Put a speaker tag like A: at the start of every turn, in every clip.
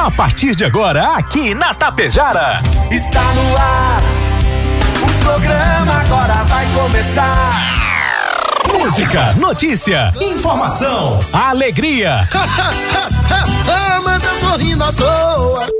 A: A partir de agora, aqui na Tapejara.
B: Está no ar. O programa agora vai começar.
A: Música, notícia, informação, alegria.
B: Mas eu tô rindo à toa.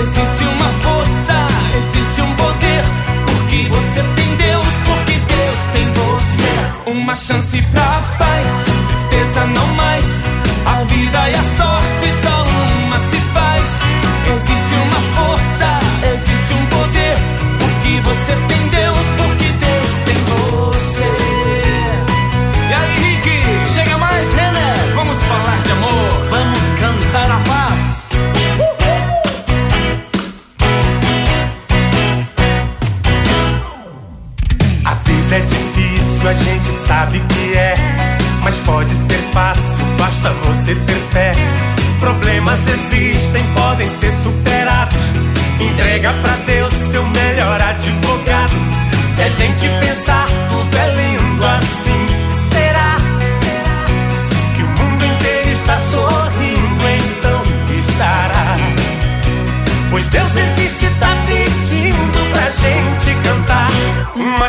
C: resistiu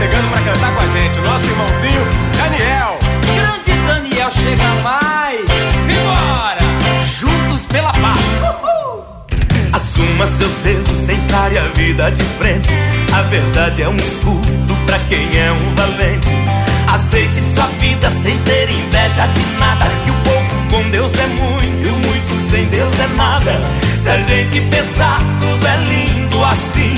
D: Chegando pra cantar com a gente, o nosso irmãozinho Daniel.
C: Grande Daniel chega mais.
D: Simbora!
C: Juntos pela paz.
E: Assuma seus erros, encare a vida de frente. A verdade é um escudo pra quem é um valente. Aceite sua vida sem ter inveja de nada. Que o pouco com Deus é muito, e o muito sem Deus é nada. Se a gente pensar, tudo é lindo assim.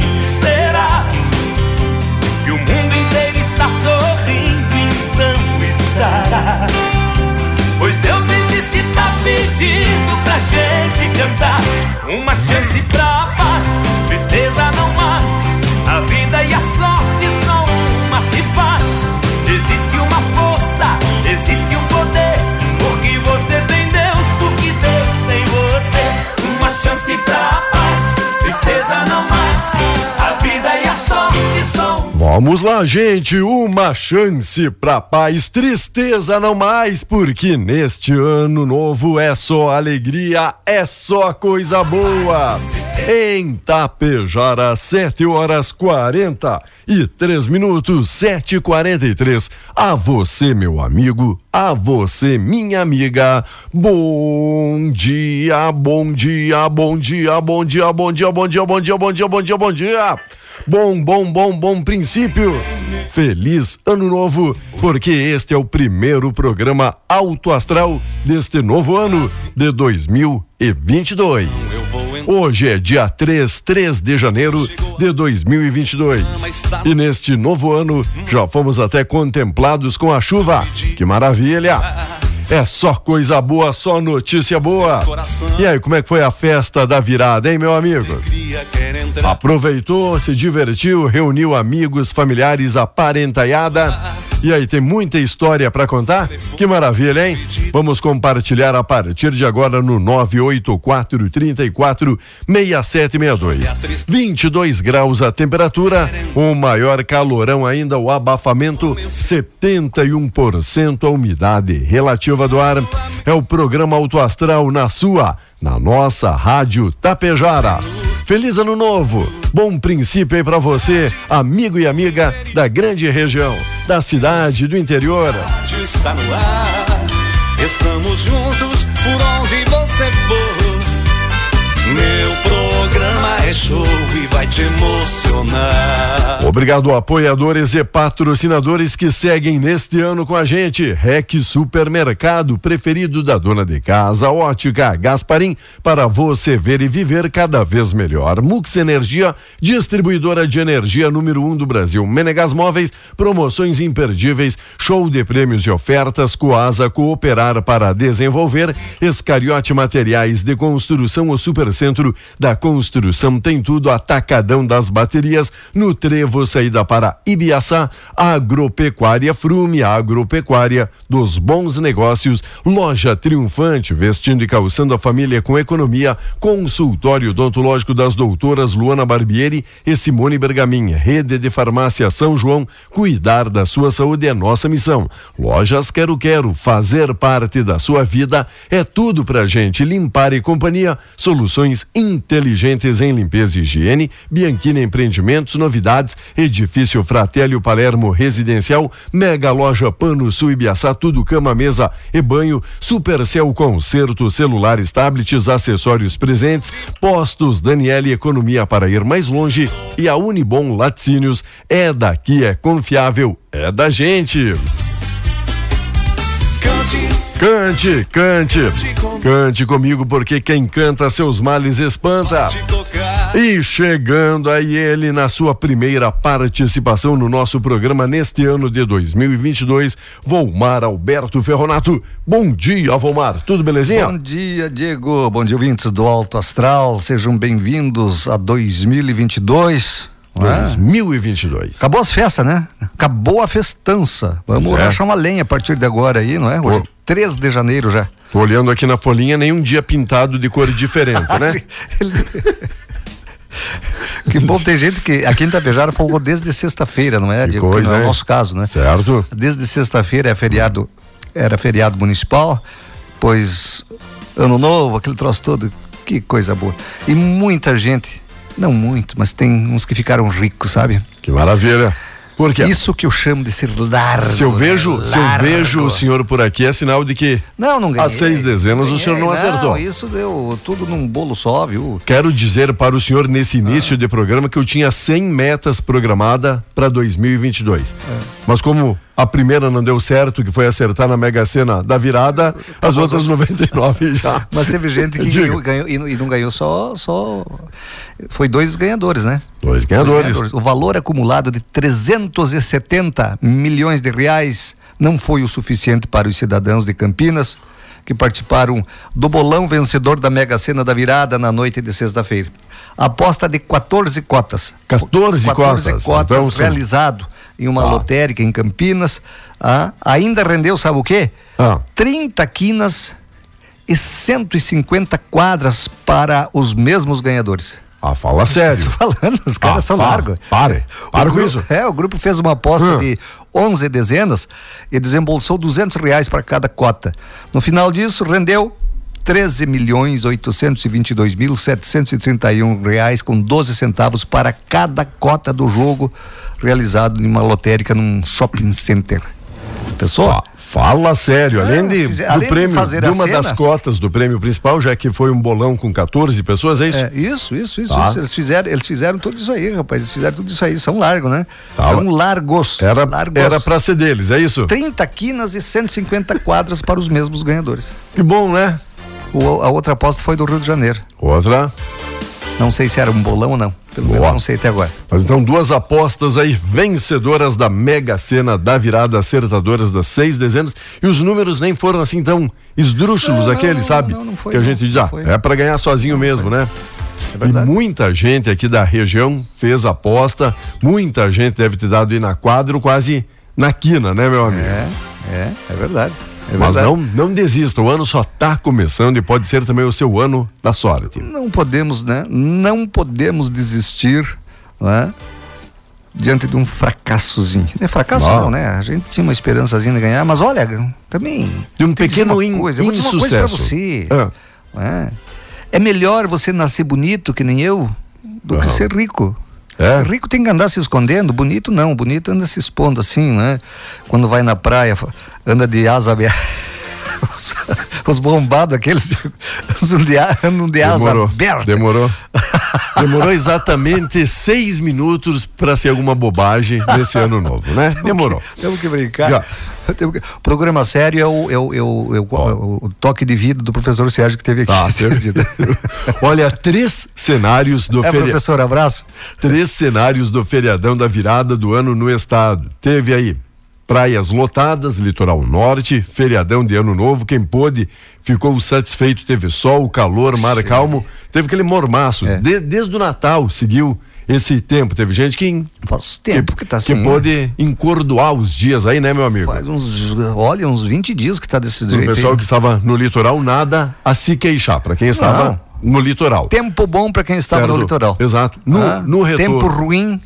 F: Vamos lá, gente, uma chance pra paz, tristeza não mais, porque neste ano novo é só alegria, é só coisa boa. Em Tapejara, 7 horas 40 e 3 minutos, 7 e 43 A você, meu amigo, a você, minha amiga. Bom dia, bom dia, bom dia, bom dia, bom dia, bom dia, bom dia, bom dia, bom dia, bom dia. Bom, bom, bom, bom princípio. Feliz ano novo, porque este é o primeiro programa Alto Astral deste novo ano de 2022. Hoje é dia 3, 3 de janeiro de 2022. E neste novo ano já fomos até contemplados com a chuva. Que maravilha! É só coisa boa, só notícia boa. E aí, como é que foi a festa da virada, hein, meu amigo? Aproveitou, se divertiu, reuniu amigos, familiares, a parentaiada. E aí, tem muita história para contar? Que maravilha, hein? Vamos compartilhar a partir de agora no 984 34 6762. 22 graus a temperatura, o maior calorão ainda, o abafamento 71% a umidade relativa do ar. É o programa Auto Astral na sua, na nossa Rádio Tapejara. Feliz ano novo, bom princípio aí para você, amigo e amiga da grande região, da cidade, do interior.
C: Está no ar, estamos juntos por onde você for. Show e vai te emocionar.
F: Obrigado, apoiadores e patrocinadores que seguem neste ano com a gente. Rec Supermercado, preferido da dona de casa, Ótica Gasparim, para você ver e viver cada vez melhor. Mux Energia, distribuidora de energia número um do Brasil. Menegas Móveis, promoções imperdíveis, show de prêmios e ofertas, Coasa Cooperar para desenvolver, Escariote Materiais de Construção, o Supercentro da Construção tem tudo, atacadão das baterias, no Trevo, saída para Ibiaçá, Agropecuária Frume, Agropecuária dos bons negócios, loja triunfante, vestindo e calçando a família com economia, consultório odontológico das doutoras Luana Barbieri e Simone Bergamin, rede de farmácia São João, cuidar da sua saúde é nossa missão. Lojas Quero Quero, fazer parte da sua vida é tudo pra gente, limpar e companhia, soluções inteligentes em limpeza e higiene, Bianchini Empreendimentos, novidades, edifício Fratelli Palermo Residencial, mega loja Pano Sul Ibiaçá, tudo cama, mesa e banho, Supercel Concerto, celulares, tablets, acessórios presentes, postos Daniele Economia para ir mais longe e a Unibom Laticínios é daqui, é confiável, é da gente. Cante, cante, cante comigo porque quem canta seus males espanta. E chegando aí ele na sua primeira participação no nosso programa neste ano de 2022, Volmar Alberto Ferronato. Bom dia, Volmar. Tudo belezinha?
G: Bom dia, Diego. Bom dia, ouvintes do Alto Astral. Sejam bem-vindos a 2022. não é?
F: 2022.
G: Acabou as festas, né? Acabou a festança. Vamos
F: Pois é.
G: rachar uma lenha a partir de agora aí, não é? Hoje,
F: Pô.
G: 3 de janeiro já.
F: Tô olhando aqui na folhinha, nenhum dia pintado de cor diferente, né?
G: Que bom, tem gente que aqui em Itapejara folgou desde sexta-feira, não é,
F: Que coisa,
G: não é o nosso caso, né?
F: Certo?
G: Desde sexta-feira é feriado, era feriado municipal, pois ano novo, aquele troço todo, que coisa boa. E muita gente, não muito, mas tem uns que ficaram ricos, sabe?
F: Que maravilha. Por quê?
G: Isso que eu chamo de ser largo.
F: Se eu vejo, se eu vejo o senhor por aqui, é sinal de que
G: Não, não ganhei.
F: As seis dezenas o senhor não acertou.
G: isso deu tudo num bolo só, viu?
F: Quero dizer para o senhor nesse início de programa que eu tinha 100 metas programada para 2022. Mas como a primeira não deu certo, que foi acertar na Mega Sena da virada, as outras 99 já.
G: Mas teve gente que ganhou, ganhou e, não- e não ganhou só, só. Foi dois ganhadores, né?
F: Dois
G: Dois
F: ganhadores.
G: O valor acumulado de 370 milhões de reais não foi o suficiente para os cidadãos de Campinas que participaram do bolão vencedor da Mega Sena da virada na noite de sexta-feira. Aposta de 14 cotas.
F: 14 cotas.
G: 14 cotas
F: Então, são-
G: realizado em uma
F: Tá.
G: lotérica em Campinas. ah, ainda rendeu, sabe o quê?
F: Ah.
G: 30 quinas e 150 quadras para os mesmos ganhadores.
F: Ah, fala sério.
G: Falando, os caras
F: Ah,
G: são
F: fala.
G: largos.
F: Pare. Para
G: O
F: com
G: grupo-
F: isso.
G: É, o grupo fez uma aposta
F: Hum.
G: de 11 dezenas e desembolsou 200 reais para cada cota. No final disso, rendeu 13 milhões 822 mil 731 reais com 12 centavos para cada cota do jogo realizado em uma lotérica num shopping center. Pessoal,
F: Fala sério, além de,
G: fizer-
F: do
G: além de
F: prêmio,
G: fazer
F: de
G: a
F: uma
G: cena-
F: das cotas do prêmio principal, já que foi um bolão com 14 pessoas, é isso?
G: É, isso, isso, isso,
F: Tá.
G: isso. Eles fizeram, eles fizeram tudo isso aí, rapaz. Eles fizeram tudo isso aí. São largos, né?
F: Tá.
G: São largos.
F: Era,
G: largos.
F: era pra ser deles, é isso?
G: 30 quinas e 150 quadras para os mesmos ganhadores.
F: Que bom, né?
G: O- a outra aposta foi do Rio de Janeiro.
F: Outra.
G: Não sei se era um bolão ou não. Pelo
F: Boa.
G: menos não sei até agora.
F: Mas então, duas apostas aí, vencedoras da Mega Sena da virada, acertadoras das seis dezenas. E os números nem foram assim tão esdrúxulos,
G: Não,
F: aqueles,
G: não,
F: sabe?
G: não, não foi,
F: que a gente diz, ah,
G: foi.
F: é pra ganhar sozinho mesmo, né?
G: É
F: e muita gente aqui da região fez aposta, muita gente deve ter dado aí na quadro quase na quina, né, meu amigo?
G: É, é, é verdade. É
F: Mas não, não desista, o ano só tá começando e pode ser também o seu ano da sorte.
G: Não podemos, né? Não podemos desistir, né? Diante de um fracassozinho. Não é fracasso
F: Não.
G: não, né? A gente tinha uma esperançazinha de ganhar, mas olha, também
F: De um pequeno
G: uma
F: in-
G: coisa. Eu vou dizer uma coisa pra você.
F: É.
G: né? É melhor você nascer bonito, que nem eu, do que ser rico.
F: É?
G: Rico tem que andar se escondendo, bonito não, bonito anda se expondo assim, né? Quando vai na praia, anda de asa aberta. Os, os bombados, aqueles os de, a- andam de asa
F: Demorou.
G: aberta.
F: Demorou. Demorou exatamente seis minutos para ser alguma bobagem nesse ano novo, né? Demorou.
G: Temos que brincar.
F: Já.
G: Temos que- Programa sério é o, é o, é o, é o-
F: Ó.
G: o- toque de vida do professor Sérgio que teve aqui.
F: Tá. Olha, três cenários do
G: É,
F: feriado.
G: professor, abraço.
F: Três cenários do feriadão da virada do ano no estado. Teve aí praias lotadas, litoral norte, feriadão de ano novo. Quem pôde ficou satisfeito. Teve sol, calor, mar calmo. Teve aquele mormaço.
G: É.
F: De- desde o Natal seguiu esse tempo. Teve gente que,
G: Faz tempo que, tá
F: que
G: assim.
F: pôde encordoar os dias aí, né, meu amigo?
G: Faz uns, olha, uns 20 dias que tá desse
F: O
G: jeito.
F: pessoal
G: aí.
F: que estava no litoral, nada a se queixar. Para quem estava no litoral.
G: Tempo bom para quem estava no litoral.
F: Exato. No,
G: Ah,
F: no retorno.
G: Tempo ruim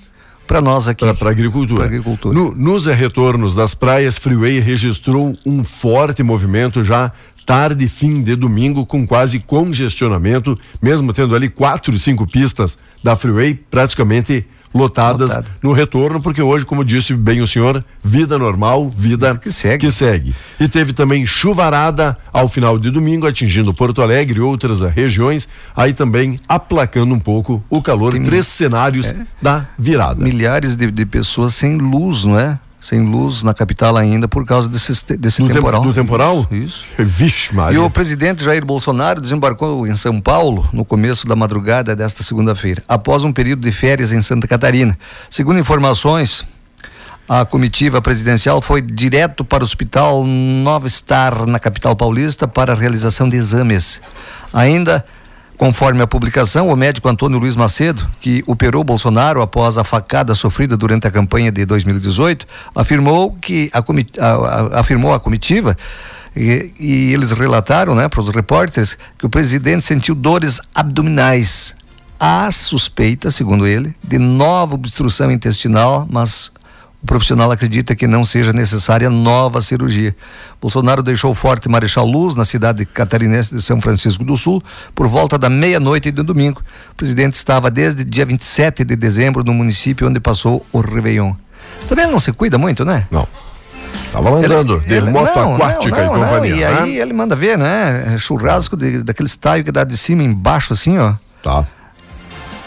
G: para nós aqui.
F: para agricultura.
G: Pra agricultura.
F: No- nos retornos das praias, Freeway registrou um forte movimento já tarde e fim de domingo, com quase congestionamento, mesmo tendo ali quatro, cinco pistas da Freeway praticamente lotadas
G: Lotado.
F: no retorno, porque hoje, como disse bem o senhor, vida normal, vida
G: Que segue.
F: que segue. E teve também chuvarada ao final de domingo, atingindo Porto Alegre e outras regiões, aí também aplacando um pouco o calor.
G: Tem
F: Três cenários
G: É.
F: da virada.
G: Milhares de, de pessoas sem luz, não é? Sem luz na capital ainda por causa desse, desse
F: Do, tem-
G: temporal.
F: do temporal?
G: Isso.
F: Vixe,
G: E
F: Maria.
G: o presidente Jair Bolsonaro desembarcou em São Paulo no começo da madrugada desta segunda-feira, após um período de férias em Santa Catarina. Segundo informações, a comitiva presidencial foi direto para o Hospital Nova Star, na capital paulista, para a realização de exames. Ainda, conforme a publicação, o médico Antônio Luiz Macedo, que operou Bolsonaro após a facada sofrida durante a campanha de 2018, afirmou que a, a- a- afirmou a comitiva e, e eles relataram, né, para os repórteres, que o presidente sentiu dores abdominais. Há suspeita, segundo ele, de nova obstrução intestinal, mas o profissional acredita que não seja necessária nova cirurgia. Bolsonaro deixou o Forte Marechal Luz, na cidade catarinense de São Francisco do Sul, por volta da meia-noite de domingo. O presidente estava desde dia 27 de dezembro no município onde passou o Réveillon. Também ele não se cuida muito, né?
F: Não. Tava andando, de
G: Ele-
F: moto
G: não,
F: aquática
G: não,
F: e
G: não,
F: companhia.
G: E
F: né?
G: aí ele manda ver, né? Churrasco de, daqueles taio que dá de cima embaixo, assim, ó.
F: Tá.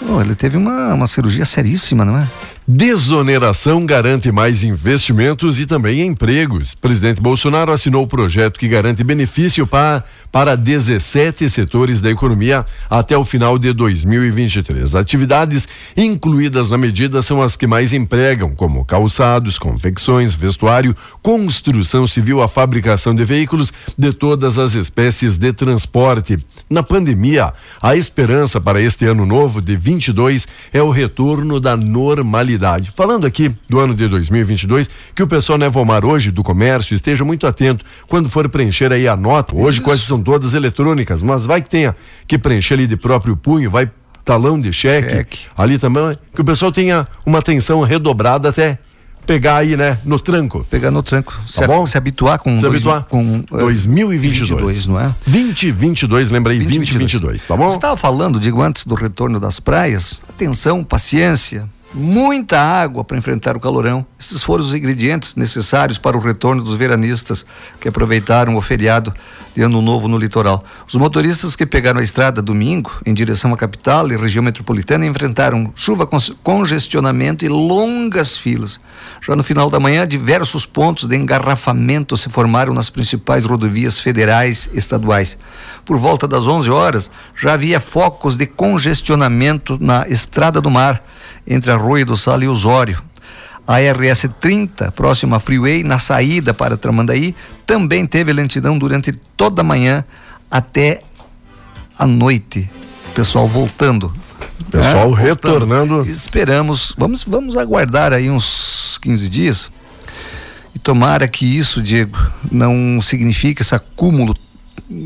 G: Oh, ele teve uma, uma cirurgia seríssima, não é?
F: Desoneração garante mais investimentos e também empregos. Presidente Bolsonaro assinou o projeto que garante benefício para, para 17 setores da economia até o final de 2023. Atividades incluídas na medida são as que mais empregam, como calçados, confecções, vestuário, construção civil, a fabricação de veículos de todas as espécies de transporte. Na pandemia, a esperança para este ano novo de 22 é o retorno da normalidade. Falando aqui do ano de 2022, que o pessoal Nevomar hoje do comércio esteja muito atento quando for preencher aí a nota. Hoje quase são todas eletrônicas, mas vai que tenha que preencher ali de próprio punho, vai talão de cheque,
G: Cheque.
F: ali também, que o pessoal tenha uma atenção redobrada até pegar aí, né, no tranco.
G: Pegar no tranco. Se,
F: Tá bom?
G: se habituar com.
F: Se
G: dois-
F: habituar.
G: Com, eh,
F: 2022.
G: 22, não é?
F: 2022, lembrei, 2022, tá bom?
G: Você estava falando, digo, antes do retorno das praias. Atenção, paciência. Muita água para enfrentar o calorão. Esses foram os ingredientes necessários para o retorno dos veranistas que aproveitaram o feriado de Ano Novo no litoral. Os motoristas que pegaram a estrada domingo em direção à capital e região metropolitana enfrentaram chuva, congestionamento e longas filas. Já no final da manhã, diversos pontos de engarrafamento se formaram nas principais rodovias federais e estaduais. Por volta das 11 horas, já havia focos de congestionamento na Estrada do Mar, entre Arroio do Sal e Osório. A RS 30, próxima à Freeway, na saída para Tramandaí, também teve lentidão durante toda a manhã até a noite. O pessoal voltando.
F: Pessoal
G: né?
F: retornando.
G: Esperamos, vamos, vamos aguardar aí uns 15 dias E tomara que isso, Diego, não signifique esse acúmulo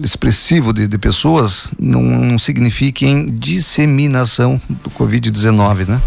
G: expressivo de, de pessoas, não, não signifique em disseminação do Covid-19, né?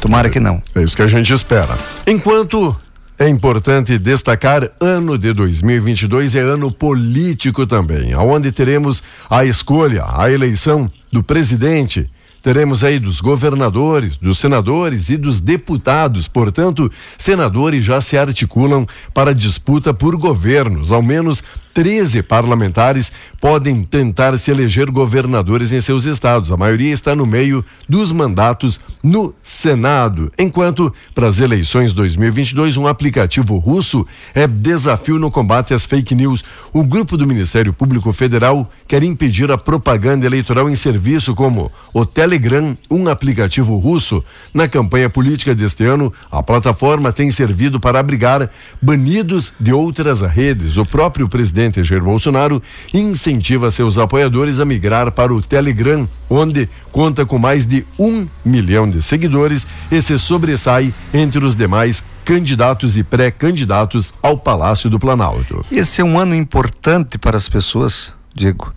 G: Tomara que não.
F: É isso que a gente espera. Enquanto é importante destacar, ano de 2022 é ano político também, aonde teremos a escolha, a eleição do presidente Teremos aí dos governadores, dos senadores e dos deputados. Portanto, senadores já se articulam para disputa por governos. Ao menos 13 parlamentares podem tentar se eleger governadores em seus estados. A maioria está no meio dos mandatos no Senado. Enquanto, para as eleições 2022, um aplicativo russo é desafio no combate às fake news. O grupo do Ministério Público Federal quer impedir a propaganda eleitoral em serviço como o Telegram, um aplicativo russo. Na campanha política deste ano, a plataforma tem servido para abrigar banidos de outras redes. O próprio presidente presidente Jair Bolsonaro incentiva seus apoiadores a migrar para o Telegram, onde conta com mais de um milhão de seguidores e se sobressai entre os demais candidatos e pré-candidatos ao Palácio do Planalto.
G: Esse é um ano importante para as pessoas, Diego,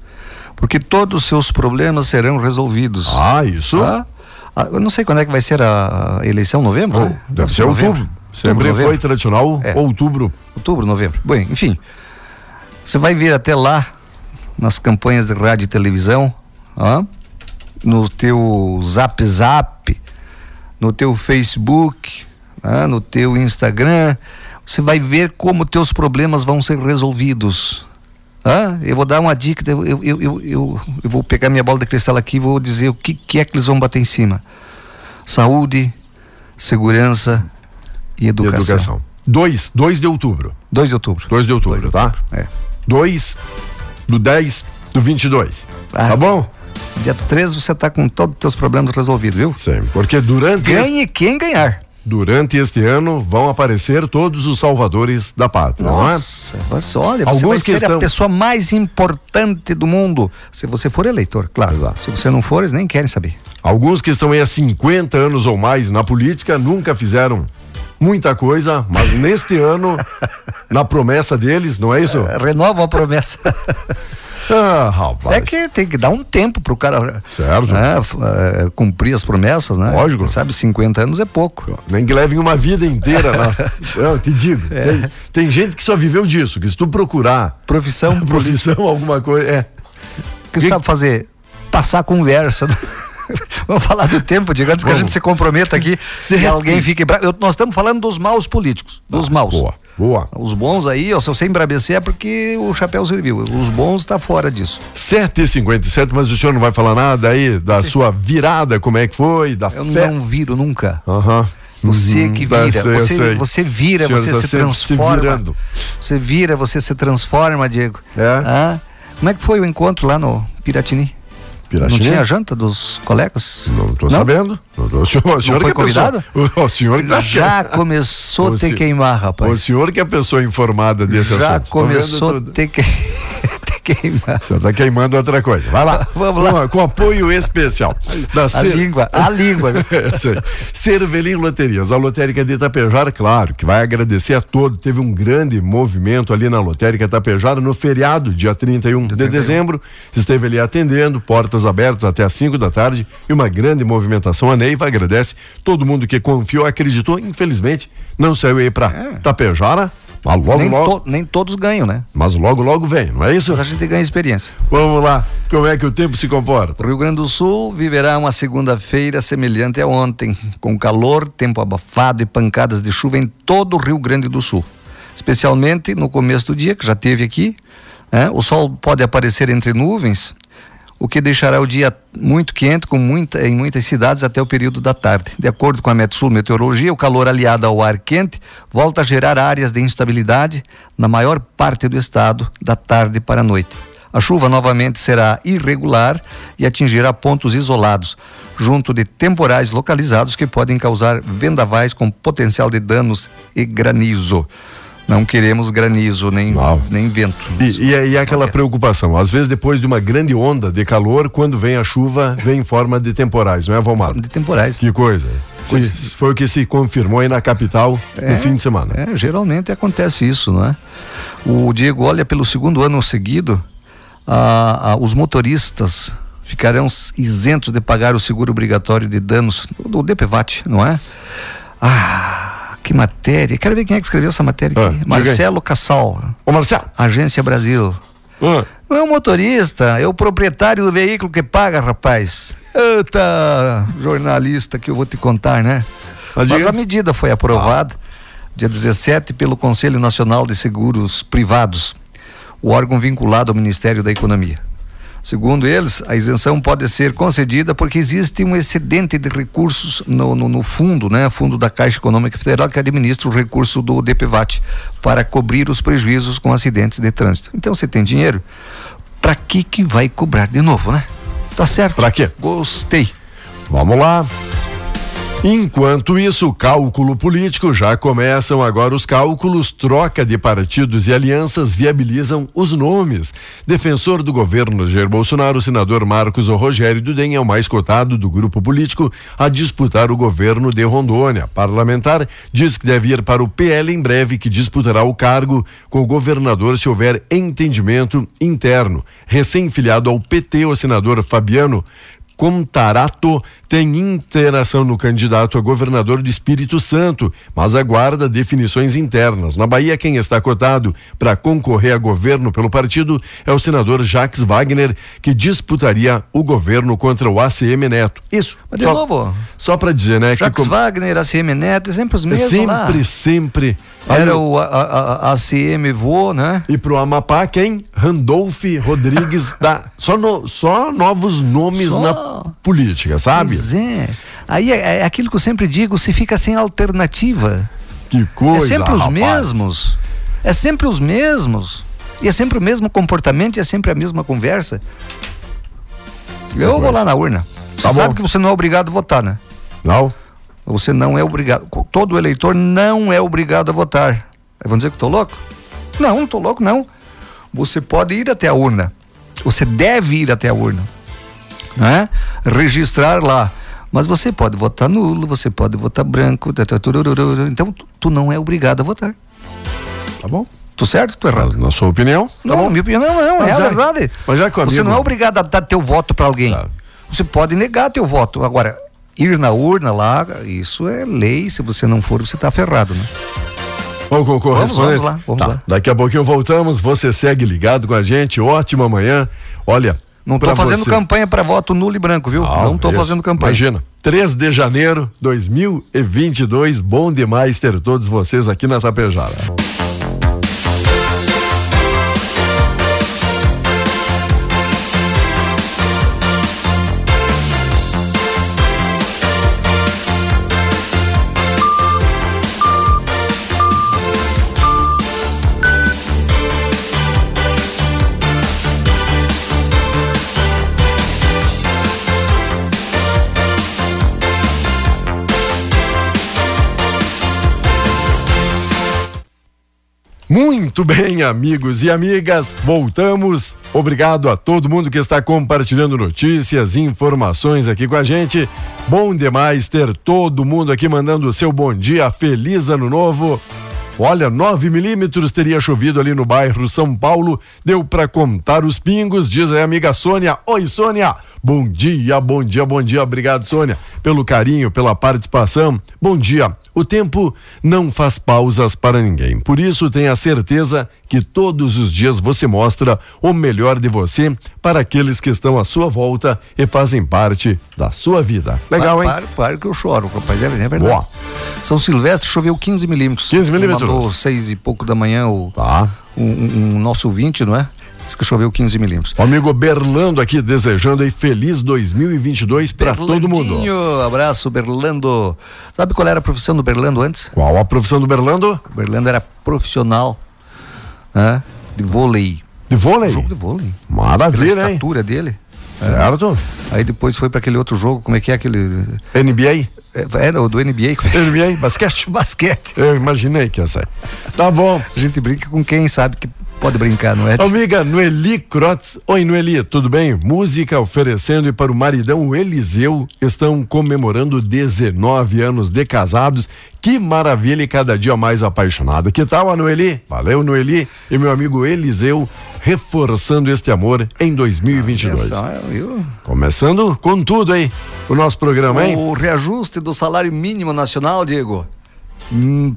G: porque todos os seus problemas serão resolvidos.
F: Ah, isso?
G: Ah, ah, eu não sei quando é que vai ser a eleição, novembro? Oh,
F: né? Deve ser outubro. Sempre outubro, foi tradicional, é. outubro.
G: Outubro, novembro. Bem, enfim, você vai ver até lá, nas campanhas de rádio e televisão, ó, no teu Zap Zap, no teu Facebook, ó, no teu Instagram, você vai ver como teus problemas vão ser resolvidos. Ah, eu vou dar uma dica, eu, eu, eu, eu, vou pegar minha bola de cristal aqui e vou dizer o que, que é que eles vão bater em cima. Saúde, segurança e educação. E educação.
F: 2, 2 de outubro.
G: 2 de outubro.
F: 2 de outubro, tá? É. 2 do 10 do 22. Ah, tá bom?
G: Dia 13 você tá com todos os teus problemas resolvidos, viu?
F: Sim, porque durante.
G: Ganhe este... quem ganhar.
F: Durante este ano vão aparecer todos os salvadores da pátria,
G: Nossa, não é? Você, olha, Alguns você vai ser estão... a pessoa mais importante do mundo. Se você for eleitor, claro. Exato. Se você não for, eles nem querem saber.
F: Alguns que estão aí há 50 anos ou mais na política nunca fizeram muita coisa, mas neste ano, na promessa deles, não é isso? É,
G: renova a promessa.
F: Ah, rapaz.
G: É que tem que dar um tempo pro cara
F: certo.
G: Né, cumprir as promessas, né?
F: Lógico.
G: sabe, 50 anos é pouco.
F: Nem que levem uma vida inteira lá. Eu te digo. É. Tem, tem, gente que só viveu disso, que se tu procurar.
G: Profissão,
F: profissão, alguma coisa. É.
G: O que, que sabe fazer? Passar conversa. Vamos falar do tempo, diga antes que a gente se comprometa aqui se alguém fique bravo. Nós estamos falando dos maus políticos, dos ah, maus.
F: Boa, boa.
G: Os bons aí, ó, se você embrabecer é porque o chapéu serviu. Os bons está fora disso.
F: 7h57, mas o senhor não vai falar nada aí da sua virada, como é que foi? Da
G: Eu fé? não viro nunca.
F: Aham. Uhum.
G: Você que vira, sei, você, você vira, você tá se transforma. Se você vira, você se transforma, Diego.
F: É. Ah,
G: como é que foi o encontro lá no Piratini? Não tinha janta dos colegas?
F: Não estou sabendo.
G: O senhor, o senhor não foi convidado?
F: O, o, senhor
G: tá Já começou a ter queimar, rapaz.
F: O senhor que é a pessoa informada desse
G: Já
F: assunto.
G: Já começou a ter que
F: queimar. Você está queimando outra coisa. Vai lá.
G: Vamos lá.
F: Com, com apoio especial.
G: Da a Cer... língua, a língua.
F: é, Cervelim Loterias. A lotérica de Itapejara, claro, que vai agradecer a todos. Teve um grande movimento ali na lotérica Itapejara no feriado, dia 31 de, de dezembro. Esteve ali atendendo, portas abertas até às 5 da tarde e uma grande movimentação. A Neiva agradece todo mundo que confiou, acreditou. Infelizmente, não saiu aí para é. Itapejara mas logo,
G: nem,
F: logo...
G: To, nem todos ganham, né?
F: Mas logo, logo vem, não é isso?
G: A gente ganha experiência.
F: Vamos lá, como é que o tempo se comporta?
G: O Rio Grande do Sul viverá uma segunda-feira semelhante a ontem, com calor, tempo abafado e pancadas de chuva em todo o Rio Grande do Sul. Especialmente no começo do dia, que já teve aqui, né? o sol pode aparecer entre nuvens o que deixará o dia muito quente com muita, em muitas cidades até o período da tarde. De acordo com a Metsul Meteorologia, o calor aliado ao ar quente volta a gerar áreas de instabilidade na maior parte do estado da tarde para a noite. A chuva novamente será irregular e atingirá pontos isolados, junto de temporais localizados que podem causar vendavais com potencial de danos e granizo. Não queremos granizo, nem, nem vento.
F: E, e, e aquela preocupação, às vezes depois de uma grande onda de calor, quando vem a chuva, vem em forma de temporais, não é, Valmar?
G: De temporais.
F: Que coisa. Se, foi o que se confirmou aí na capital é, no fim de semana.
G: É, geralmente acontece isso, não é? O Diego, olha, pelo segundo ano seguido, a, a, os motoristas ficarão isentos de pagar o seguro obrigatório de danos do DPVAT, não é? Ah, que matéria. Quero ver quem é que escreveu essa matéria aqui. Ah, Marcelo Cassal.
F: Ô Marcelo.
G: Agência Brasil. Ah. Não é o motorista, é o proprietário do veículo que paga, rapaz. Eita, jornalista que eu vou te contar, né? Mas, Mas a medida foi aprovada ah. dia 17 pelo Conselho Nacional de Seguros Privados, o órgão vinculado ao Ministério da Economia. Segundo eles, a isenção pode ser concedida porque existe um excedente de recursos no, no, no, fundo, né? Fundo da Caixa Econômica Federal que administra o recurso do DPVAT para cobrir os prejuízos com acidentes de trânsito. Então, você tem dinheiro, para que que vai cobrar de novo, né? Tá certo?
F: Para quê?
G: Gostei.
F: Vamos lá. Enquanto isso, cálculo político, já começam agora os cálculos, troca de partidos e alianças viabilizam os nomes. Defensor do governo Jair Bolsonaro, o senador Marcos Rogério Dudem é o mais cotado do grupo político a disputar o governo de Rondônia. Parlamentar diz que deve ir para o PL em breve, que disputará o cargo com o governador se houver entendimento interno. Recém-filiado ao PT, o senador Fabiano Contarato tem interação no candidato a governador do Espírito Santo, mas aguarda definições internas. Na Bahia, quem está cotado para concorrer a governo pelo partido é o senador Jacques Wagner, que disputaria o governo contra o ACM Neto. Isso.
G: Mas de só, novo.
F: Só para dizer, né?
G: Jacques que, Wagner, ACM Neto, é sempre os mesmos
F: Sempre,
G: lá.
F: sempre.
G: Era o a, a, ACM Vô, né?
F: E pro Amapá, quem? Randolph Rodrigues da só no, só novos nomes só... na política, sabe?
G: Pois é. Aí é, é, aquilo que eu sempre digo, se fica sem alternativa.
F: Que coisa,
G: É sempre os
F: rapaz.
G: mesmos. É sempre os mesmos. E é sempre o mesmo comportamento e é sempre a mesma conversa. Eu vou lá na urna. Você tá sabe que você não é obrigado a votar, né?
F: Não.
G: Você não é obrigado. Todo eleitor não é obrigado a votar. Aí vão dizer que estou louco? Não, não estou louco, não. Você pode ir até a urna. Você deve ir até a urna né? registrar lá. Mas você pode votar nulo, você pode votar branco, então tu não é obrigado a votar.
F: Tá bom?
G: Tô certo? Tô errado?
F: Na sua opinião? Tá
G: não, minha opinião não, não é verdade.
F: Mas já
G: comigo, você não é obrigado a dar teu voto para alguém. Sabe. Você pode negar teu voto. Agora, ir na urna lá, isso é lei. Se você não for, você tá ferrado, né?
F: Vamos, vamos, vamos lá, vamos tá. lá. Daqui a pouquinho voltamos. Você segue ligado com a gente. Ótima manhã. Olha,
G: não estou fazendo você. campanha para voto nulo e branco, viu? Ah, não estou fazendo campanha.
F: Imagina. 3 de janeiro de 2022. Bom demais ter todos vocês aqui na Tapejara. Muito bem, amigos e amigas, voltamos. Obrigado a todo mundo que está compartilhando notícias, informações aqui com a gente. Bom demais ter todo mundo aqui mandando o seu bom dia, feliz ano novo. Olha, 9 milímetros teria chovido ali no bairro São Paulo. Deu para contar os pingos, diz a amiga Sônia. Oi, Sônia. Bom dia, bom dia, bom dia. Obrigado, Sônia, pelo carinho, pela participação. Bom dia. O tempo não faz pausas para ninguém. Por isso, tenha certeza que todos os dias você mostra o melhor de você para aqueles que estão à sua volta e fazem parte da sua vida. Legal,
G: para,
F: hein?
G: Para, para que eu choro, rapaz. É, é verdade. Boa. São Silvestre choveu 15 milímetros.
F: 15 milímetros. Mandou
G: seis e pouco da manhã o,
F: tá.
G: um, um, um nosso 20, não é? Diz que choveu 15 milímetros.
F: O amigo Berlando aqui desejando aí feliz 2022 para todo mundo.
G: Abraço, Berlando. Sabe qual era a profissão do Berlando antes?
F: Qual a profissão do Berlando?
G: O Berlando era profissional né, de vôlei.
F: De vôlei?
G: Jogo de vôlei.
F: Maravilha,
G: Pela estatura hein? dele.
F: Certo.
G: É. Aí depois foi para aquele outro jogo, como é que é aquele.
F: NBA?
G: É, é do, do NBA.
F: NBA, basquete?
G: Basquete.
F: Eu imaginei que ia sair. Tá bom.
G: A gente brinca com quem sabe que pode brincar, não é?
F: Amiga Noeli Crotz. Oi, Noeli, tudo bem? Música oferecendo e para o maridão Eliseu estão comemorando 19 anos de casados. Que maravilha e cada dia mais apaixonada. Que tal a Noeli? Valeu, Noeli. E meu amigo Eliseu reforçando este amor em 2022.
G: Atenção, eu-
F: Começando com tudo aí. O nosso programa, hein?
G: O reajuste do salário mínimo nacional, Diego,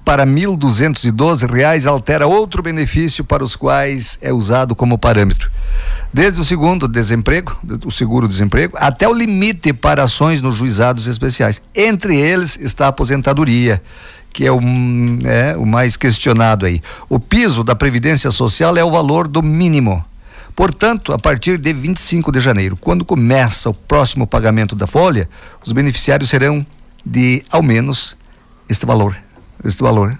G: para 1.212 reais altera outro benefício para os quais é usado como parâmetro. Desde o segundo desemprego, o seguro-desemprego, até o limite para ações nos juizados especiais. Entre eles está a aposentadoria, que é o, hum, é o mais questionado aí. O piso da Previdência Social é o valor do mínimo. Portanto, a partir de 25 de janeiro, quando começa o próximo pagamento da folha, os beneficiários serão de ao menos este valor. Este valor.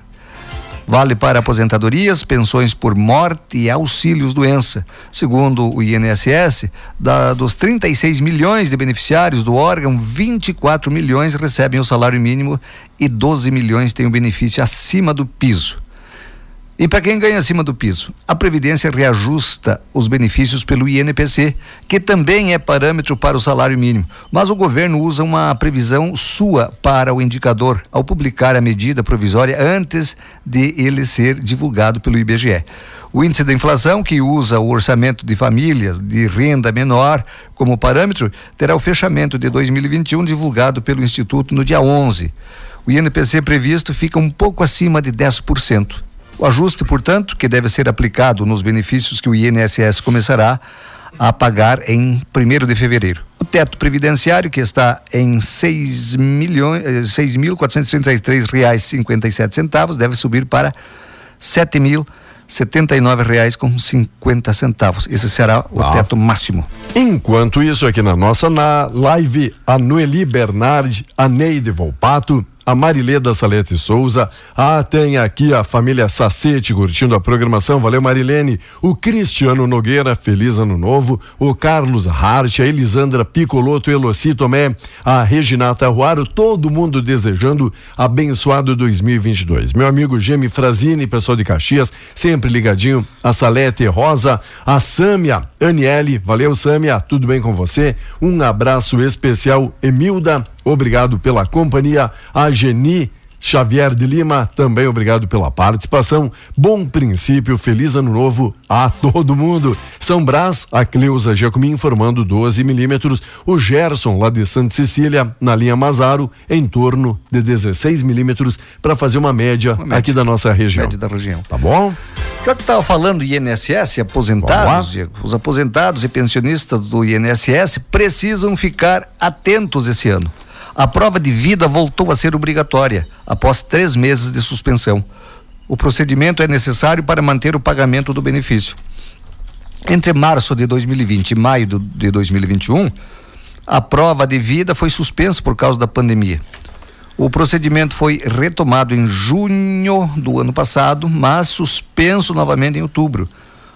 G: Vale para aposentadorias, pensões por morte e auxílios doença. Segundo o INSS, da, dos 36 milhões de beneficiários do órgão, 24 milhões recebem o salário mínimo e 12 milhões têm o benefício acima do piso. E para quem ganha acima do piso, a Previdência reajusta os benefícios pelo INPC, que também é parâmetro para o salário mínimo. Mas o governo usa uma previsão sua para o indicador ao publicar a medida provisória antes de ele ser divulgado pelo IBGE. O índice da inflação, que usa o orçamento de famílias de renda menor como parâmetro, terá o fechamento de 2021 divulgado pelo Instituto no dia 11. O INPC previsto fica um pouco acima de 10%. O ajuste, portanto, que deve ser aplicado nos benefícios que o INSS começará a pagar em 1 de fevereiro. O teto previdenciário, que está em eh, e e e sete centavos, deve subir para sete mil setenta e nove reais com cinquenta centavos. Esse será o
F: Ah.
G: teto máximo.
F: Enquanto isso, aqui na nossa na live, a Noeli Bernardi, a Neide Volpato, a Marileda Salete Souza, ah, tem aqui a família Sacete curtindo a programação, valeu Marilene, o Cristiano Nogueira, feliz ano novo, o Carlos Hart, a Elisandra Picoloto, Eloci Tomé, a Reginata Ruaro, todo mundo desejando abençoado 2022. Meu amigo Gemi Frazini, pessoal de Caxias, sempre ligadinho, a Salete Rosa, a Sâmia, Aniele, valeu Sâmia, tudo bem com você? Um abraço especial, Emilda, obrigado pela companhia, a Geni Xavier de Lima, também obrigado pela participação. Bom princípio, feliz ano novo a todo mundo. São Brás, a Cleusa Jacomim informando 12 milímetros. O Gerson, lá de Santa Cecília, na linha Mazaro, em torno de 16 milímetros, para fazer uma média,
G: média.
F: aqui da nossa região.
G: Média da região.
F: Tá bom?
G: Já que estava falando do INSS, aposentados. Diego, os aposentados e pensionistas do INSS precisam ficar atentos esse ano. A prova de vida voltou a ser obrigatória após três meses de suspensão. O procedimento é necessário para manter o pagamento do benefício. Entre março de 2020 e maio de 2021, a prova de vida foi suspensa por causa da pandemia. O procedimento foi retomado em junho do ano passado, mas suspenso novamente em outubro,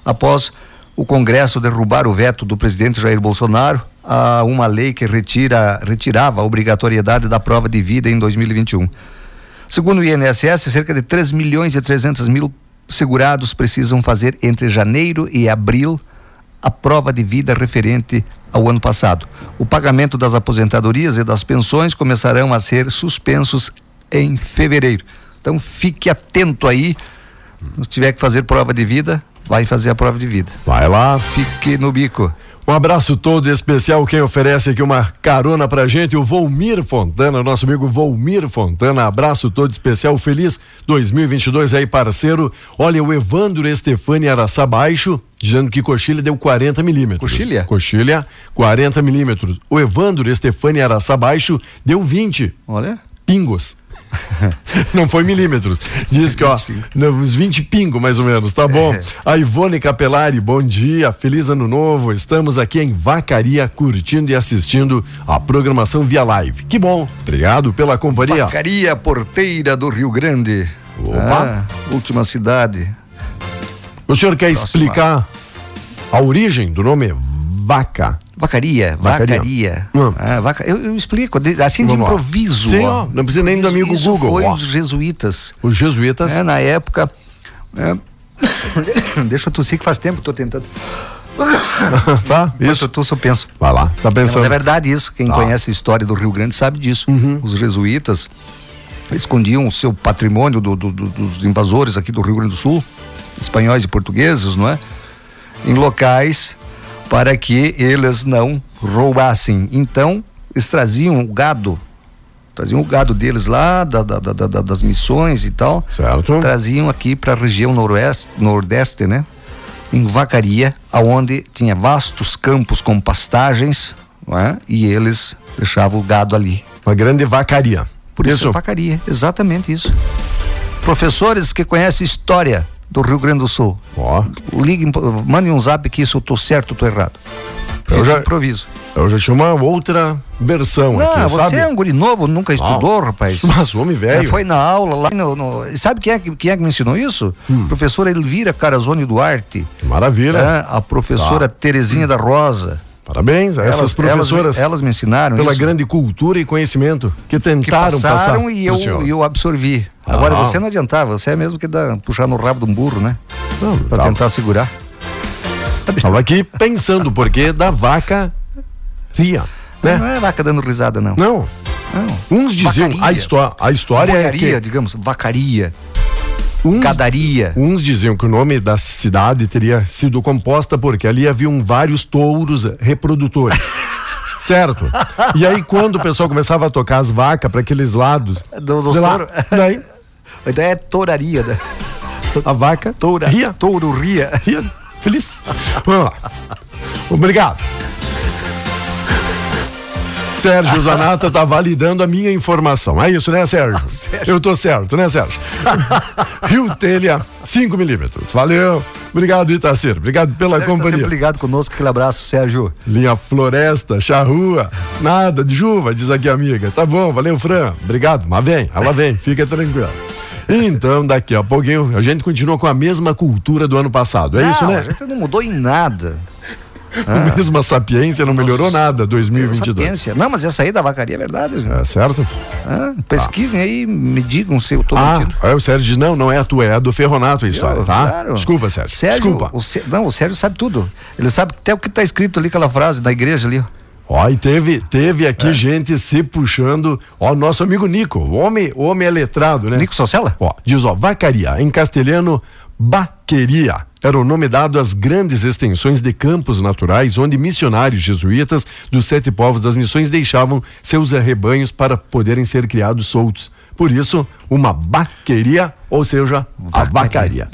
G: após o Congresso derrubar o veto do presidente Jair Bolsonaro a uma lei que retira, retirava a obrigatoriedade da prova de vida em 2021. Segundo o INSS, cerca de 3 milhões e 300 mil segurados precisam fazer entre janeiro e abril a prova de vida referente ao ano passado. O pagamento das aposentadorias e das pensões começarão a ser suspensos em fevereiro. Então fique atento aí. Se tiver que fazer prova de vida, vai fazer a prova de vida.
F: Vai lá.
G: Fique no bico.
F: Um abraço todo especial. Quem oferece aqui uma carona pra gente, o Volmir Fontana, nosso amigo Volmir Fontana. Abraço todo especial. Feliz 2022 aí, parceiro. Olha, o Evandro Estefani Araçá Baixo, dizendo que coxilha deu 40 milímetros.
G: Coxilha?
F: Coxilha, 40 milímetros. O Evandro Estefani Araçá Baixo deu 20
G: Olha.
F: pingos. Não foi milímetros. Diz que, ó, uns 20 pingos mais ou menos, tá bom?
G: É.
F: A Ivone Capelari, bom dia, feliz ano novo. Estamos aqui em Vacaria curtindo e assistindo a programação via live. Que bom, obrigado pela companhia.
G: Vacaria Porteira do Rio Grande.
F: Opa.
G: Ah, última cidade.
F: O senhor quer
G: Próxima.
F: explicar a origem do nome vaca?
G: Vacaria,
F: Vacaria.
G: vacaria.
F: Hum.
G: Ah, vaca- eu, eu explico, assim de
F: Vamos
G: improviso.
F: Sim,
G: ó.
F: não precisa nem do amigo
G: Isso
F: Google,
G: Foi
F: ó.
G: os jesuítas.
F: Os jesuítas.
G: né, na época. é, Deixa eu tossir que faz tempo que tô tentando.
F: tá?
G: Isso.
F: Isso.
G: Eu eu penso.
F: Vai lá. Tá
G: Mas
F: pensando.
G: é verdade isso. Quem
F: Tá.
G: conhece a história do Rio Grande sabe disso.
F: Uhum.
G: Os jesuítas escondiam o seu patrimônio do- do- do- dos invasores aqui do Rio Grande do Sul, espanhóis e portugueses, não é? Em locais para que eles não roubassem. Então, eles traziam o gado, traziam o gado deles lá, da- da- da- da- das missões e tal,
F: Certo.
G: traziam aqui para a região noroeste, nordeste, né? Em Vacaria, aonde tinha vastos campos com pastagens, é? e eles deixavam o gado ali.
F: Uma grande vacaria.
G: Por isso,
F: Isso.
G: é vacaria, exatamente isso. Professores que conhecem história do Rio Grande do Sul,
F: Ó,
G: liguem, mandem um zap que isso eu tô certo ou tô errado.
F: Eu
G: Fiz
F: já-
G: improviso.
F: eu já tinha uma outra versão
G: Não,
F: aqui,
G: você
F: sabe?
G: é um guri novo, nunca estudou, rapaz.
F: Mas homem
G: É,
F: velho.
G: foi na aula lá no, no- Sabe quem é, que- quem é que me ensinou isso?
F: Hum.
G: Professora Elvira Carazone Duarte.
F: Maravilha.
G: É, a professora
F: Tá.
G: Terezinha da Rosa.
F: Parabéns a essas professoras
G: Elas, elas me ensinaram
F: pela
G: isso,
F: grande cultura e conhecimento que
G: que
F: tentaram
G: passaram
F: passar
G: e eu, e eu absorvi. Agora
F: Ah.
G: você não adiantava, você é mesmo que dá, puxar no rabo de um burro, né?
F: Não,
G: Pra
F: tava-
G: tentar segurar.
F: Estava aqui pensando o porquê da vaca ria,
G: Não
F: né?
G: é vaca dando risada, não.
F: Não,
G: Não.
F: uns diziam, a,
G: Vacaria.
F: histó a história é que
G: digamos, vacaria,
F: uns,
G: cadaria.
F: uns diziam que o nome da cidade teria sido composta porque ali haviam vários touros reprodutores. Certo? E aí, quando o pessoal começava a tocar as vacas para aqueles lados,
G: Do, do
F: sei lá, daí
G: A ideia é touraria, né?
F: a vaca
G: Toura.
F: ria.
G: Touro ria.
F: Ria. Feliz. Vamos lá. Obrigado. Sérgio Zanata está validando a minha informação. É isso, né, Sérgio? Eu tô certo, né, Sérgio? Rio Telha, 5 milímetros. Valeu. Obrigado, Itacir. Obrigado pela
G: Sérgio tá
F: companhia.
G: sempre ligado conosco, aquele abraço, Sérgio.
F: Linha Floresta, Charrua, nada de chuva, diz aqui a amiga. Tá bom, valeu, Fran. Obrigado, mas vem, ela vem, fica tranquila. Então, daqui a pouquinho, a gente continua com a mesma cultura do ano passado. É isso,
G: Não,
F: né?
G: A gente não mudou em nada.
F: A mesma sapiência não melhorou nada 2022.
G: Sapiência. Não, mas essa aí da vacaria é verdade. gente.
F: É certo?
G: Ah, pesquisem aí, me digam se eu tô
F: Ah,
G: mentindo.
F: aí o Sérgio diz: não, não é a tua, é a do Ferronato a história,
G: Eu,
F: tá?
G: claro.
F: Desculpa, Sérgio.
G: Sérgio
F: Desculpa.
G: O Sé- não, o Sérgio sabe tudo. Ele sabe até o que tá escrito ali, aquela frase da igreja ali. ó.
F: Ó, e teve, teve
G: É.
F: aqui gente se puxando. Ó, nosso amigo Nico, o homem, homem é letrado, né?
G: Nico Socella?
F: Ó, diz, ó, vacaria, em castelhano, baqueria. Era o nome dado às grandes extensões de campos naturais onde missionários jesuítas dos sete povos das missões deixavam seus rebanhos para poderem ser criados soltos. Por isso, uma baqueria, ou seja, a vacaria.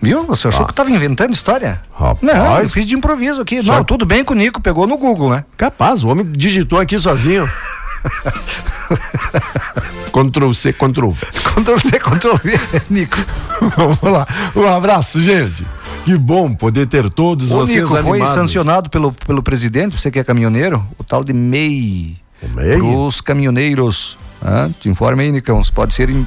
G: Viu? Você achou que eu tava inventando história?
F: Rapaz.
G: Não, eu fiz de improviso aqui.
F: Só-
G: Não, tudo bem que o Nico pegou no Google, né?
F: Capaz, o homem digitou aqui sozinho. Ctrl C, Ctrl V.
G: Ctrl C, Ctrl V, Nico.
F: Vamos lá. Um abraço, gente. Que bom poder ter todos
G: O
F: vocês
G: Nico foi
F: animados.
G: sancionado pelo, pelo presidente, você que é caminhoneiro, o tal de MEI.
F: O MEI?
G: Os caminhoneiros. Ah, te informa aí, Nicão. Você pode ser em-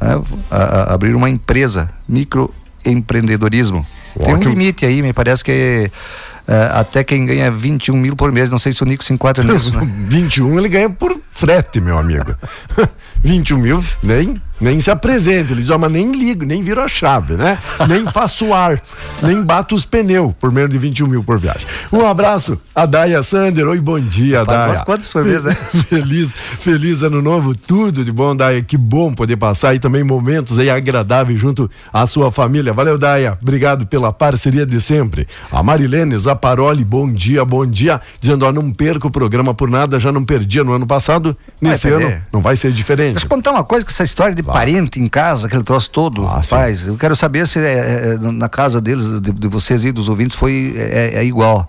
G: ah, a- abrir uma empresa, microempreendedorismo. Tem um limite aí, me parece que ah, até quem ganha 21 mil por mês, não sei se o Nico se enquadra nisso, né?
F: 21 ele ganha por frete, meu amigo. 21 mil, nem, nem se apresenta. Ele diz, ó, mas nem ligo, nem viro a chave, né? Nem faço ar, nem bato os pneus por menos de 21 mil por viagem. Um abraço, a Daia Sander. Oi, bom dia,
G: Faz
F: Daia.
G: umas quantas por mês, né?
F: Feliz, feliz ano novo, tudo de bom, Daia. Que bom poder passar aí também momentos aí agradáveis junto à sua família. Valeu, Daia. Obrigado pela parceria de sempre. A Marilene Zaparoli, bom dia, bom dia. Dizendo, ó, não perca o programa por nada, já não perdia no ano passado. Nesse ano não vai ser diferente.
G: Deixa eu contar uma coisa, que essa história de parente em casa, aquele troço todo,
F: Ah,
G: rapaz, eu quero saber se é, é, na casa deles, de, de vocês e dos ouvintes, foi é, é igual.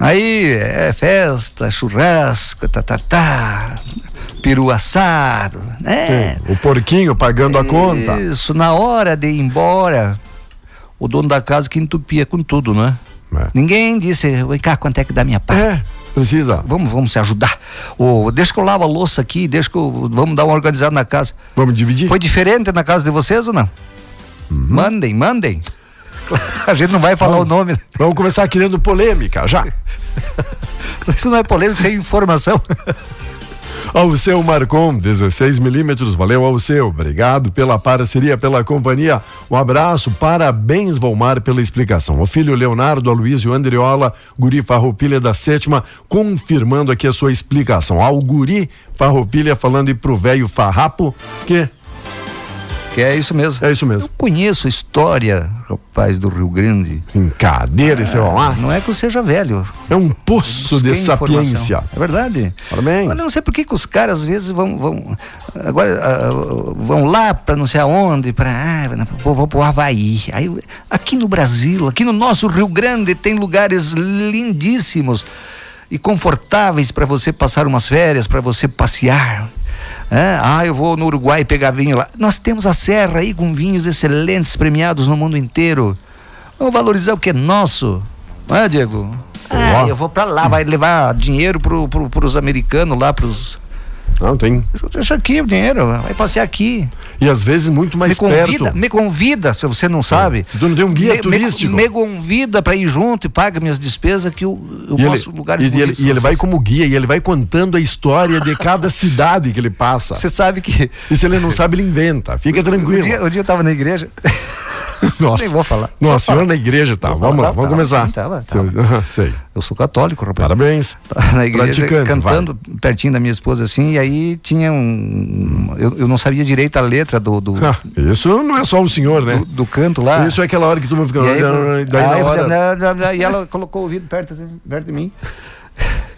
G: Aí é festa, churrasco, tá, tá, tá, peru assado, né?
F: Sim, o porquinho pagando a conta.
G: Isso, na hora de ir embora, o dono da casa que entupia com tudo, né?
F: É.
G: Ninguém disse, vem cá, quanto é que dá minha parte?
F: É, precisa.
G: Vamos, vamos se ajudar. Ô, deixa que eu lavo a louça aqui, deixa que eu. Vamos dar uma organizada na casa.
F: Vamos dividir?
G: Foi diferente na casa de vocês ou não?
F: Uhum.
G: Mandem, mandem. A gente não vai falar
F: Vamos.
G: o nome.
F: Vamos começar criando polêmica já.
G: Isso não é polêmico, isso é informação.
F: Ao seu Marcon, 16 milímetros, valeu ao seu, obrigado pela parceria, pela companhia, um abraço, parabéns Valmar pela explicação. O filho Leonardo Aloysio Andriola, Guri Farroupilha da sétima, confirmando aqui a sua explicação. Ao Guri Farroupilha falando e pro velho Farrapo, que
G: Que é isso mesmo.
F: é isso
G: Eu
F: mesmo.
G: conheço a história, rapaz, do Rio Grande.
F: Brincadeira esse Valmar.
G: Não é que eu seja velho.
F: É um poço de sapiência.
G: É verdade.
F: Parabéns.
G: Olha, não sei por que, que os caras às vezes vão vão agora ah, vão lá para não sei aonde, para ah, vou, vou pro Havaí. Aí aqui no Brasil, aqui no nosso Rio Grande tem lugares lindíssimos e confortáveis para você passar umas férias, para você passear. É, ah, eu vou no Uruguai pegar vinho lá. Nós temos a serra aí com vinhos excelentes premiados no mundo inteiro. Vamos valorizar o que é nosso. Não é, Diego? Ah, eu vou pra lá, vai levar dinheiro pro, pro, pros americanos lá, pros.
F: Não, tem.
G: Deixa aqui o dinheiro, vai passear aqui.
F: E às vezes muito mais
G: me convida,
F: perto.
G: me convida, se você não sabe.
F: Se tu não tem um guia
G: me,
F: turístico.
G: Me, me convida pra ir junto e paga minhas despesas que eu, eu
F: E ele,
G: posso lugares
F: e, ele, e ele vai como guia e ele vai contando a história de cada cidade que ele passa.
G: Você sabe que.
F: E se ele não sabe, ele inventa. Fica
G: O
F: tranquilo.
G: dia, o dia eu tava na igreja.
F: Nossa.
G: Nem vou falar.
F: Nossa,
G: Vou
F: senhor
G: falar.
F: na igreja, tá.
G: Vou
F: Vamos
G: falar,
F: lá, vamos
G: tava,
F: começar.
G: sim, tava,
F: Seu- Sei.
G: Eu sou católico, rapaz.
F: Parabéns.
G: na igreja cantando pertinho da minha esposa assim, e aí tinha um. Eu, eu não sabia direito a letra do, do,
F: Ah, isso não é só o senhor, né?
G: do, do canto lá.
F: Isso é aquela hora que tu fica.
G: E, aí,
F: daí na
G: aí
F: hora.
G: e ela colocou o ouvido perto, perto de mim.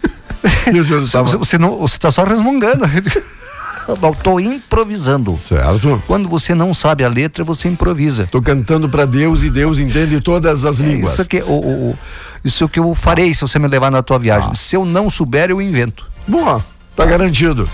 F: E o senhor estava.
G: Você, você não, você tá só resmungando. Não, tô improvisando.
F: Certo.
G: Quando você não sabe a letra, você improvisa.
F: Tô cantando pra Deus e Deus entende todas as línguas.
G: Isso que, o, o- o- isso que eu farei se você me levar na tua viagem.
F: Ah.
G: Se eu não souber, eu invento.
F: Boa, tá garantido.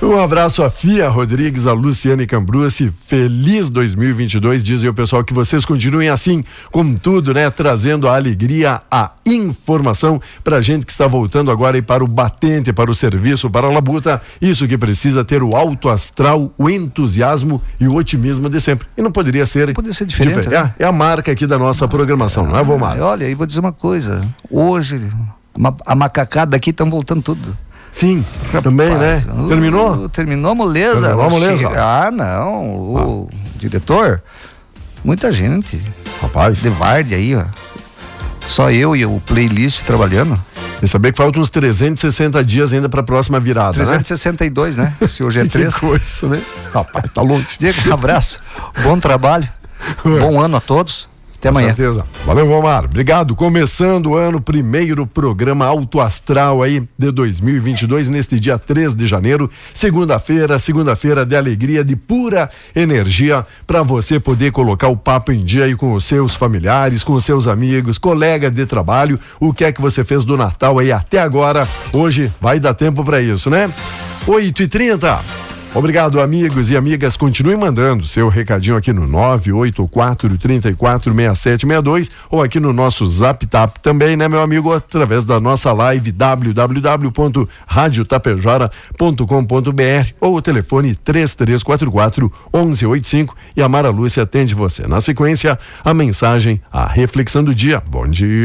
F: Um abraço a Fia Rodrigues, a Luciane Cambrucci. Feliz 2022. Dizem o pessoal que vocês continuem assim, com tudo, né? Trazendo a alegria, a informação pra gente que está voltando agora e para o batente, para o serviço, para a labuta. Isso que precisa ter o alto astral, o entusiasmo e o otimismo de sempre. E não poderia ser.
G: Poderia ser diferente,
F: diferente.
G: né?
F: É, é a marca aqui da nossa programação, não é, Vomar?
G: Ah, olha, e vou dizer uma coisa. Hoje, a macacada aqui estão voltando tudo.
F: Sim, também, né?
G: Rapaz,
F: Terminou?
G: terminou a moleza.
F: Terminou a moleza?
G: Ah, não. O diretor, muita gente.
F: Rapaz,
G: De Varde aí, ó. Só eu e o playlist trabalhando.
F: que saber que faltam uns 360 dias ainda para a próxima virada,
G: 362, né? Se hoje é
F: né?
G: três.
F: Que coisa, né? Rapaz, tá longe.
G: Diego, um abraço. Bom trabalho. Bom ano a todos. Até
F: Com
G: amanhã.
F: certeza. Valeu, Valmar. Obrigado. Começando o ano, primeiro programa Alto Astral aí de 2022, neste dia 3 de janeiro, segunda-feira, segunda-feira de alegria, de pura energia, para você poder colocar o papo em dia aí com os seus familiares, com os seus amigos, colegas de trabalho. O que é que você fez do Natal aí até agora? Hoje vai dar tempo para isso, né? 8 e 30 Obrigado, amigos e amigas. Continue mandando seu recadinho aqui no 984 346762 ou aqui no nosso Zap Tap também, né, meu amigo? Através da nossa live www.radiotapejora.com.br ou o telefone 3344 1185 e a Mara Lúcia atende você. Na sequência, a mensagem, a reflexão do dia. Bom dia.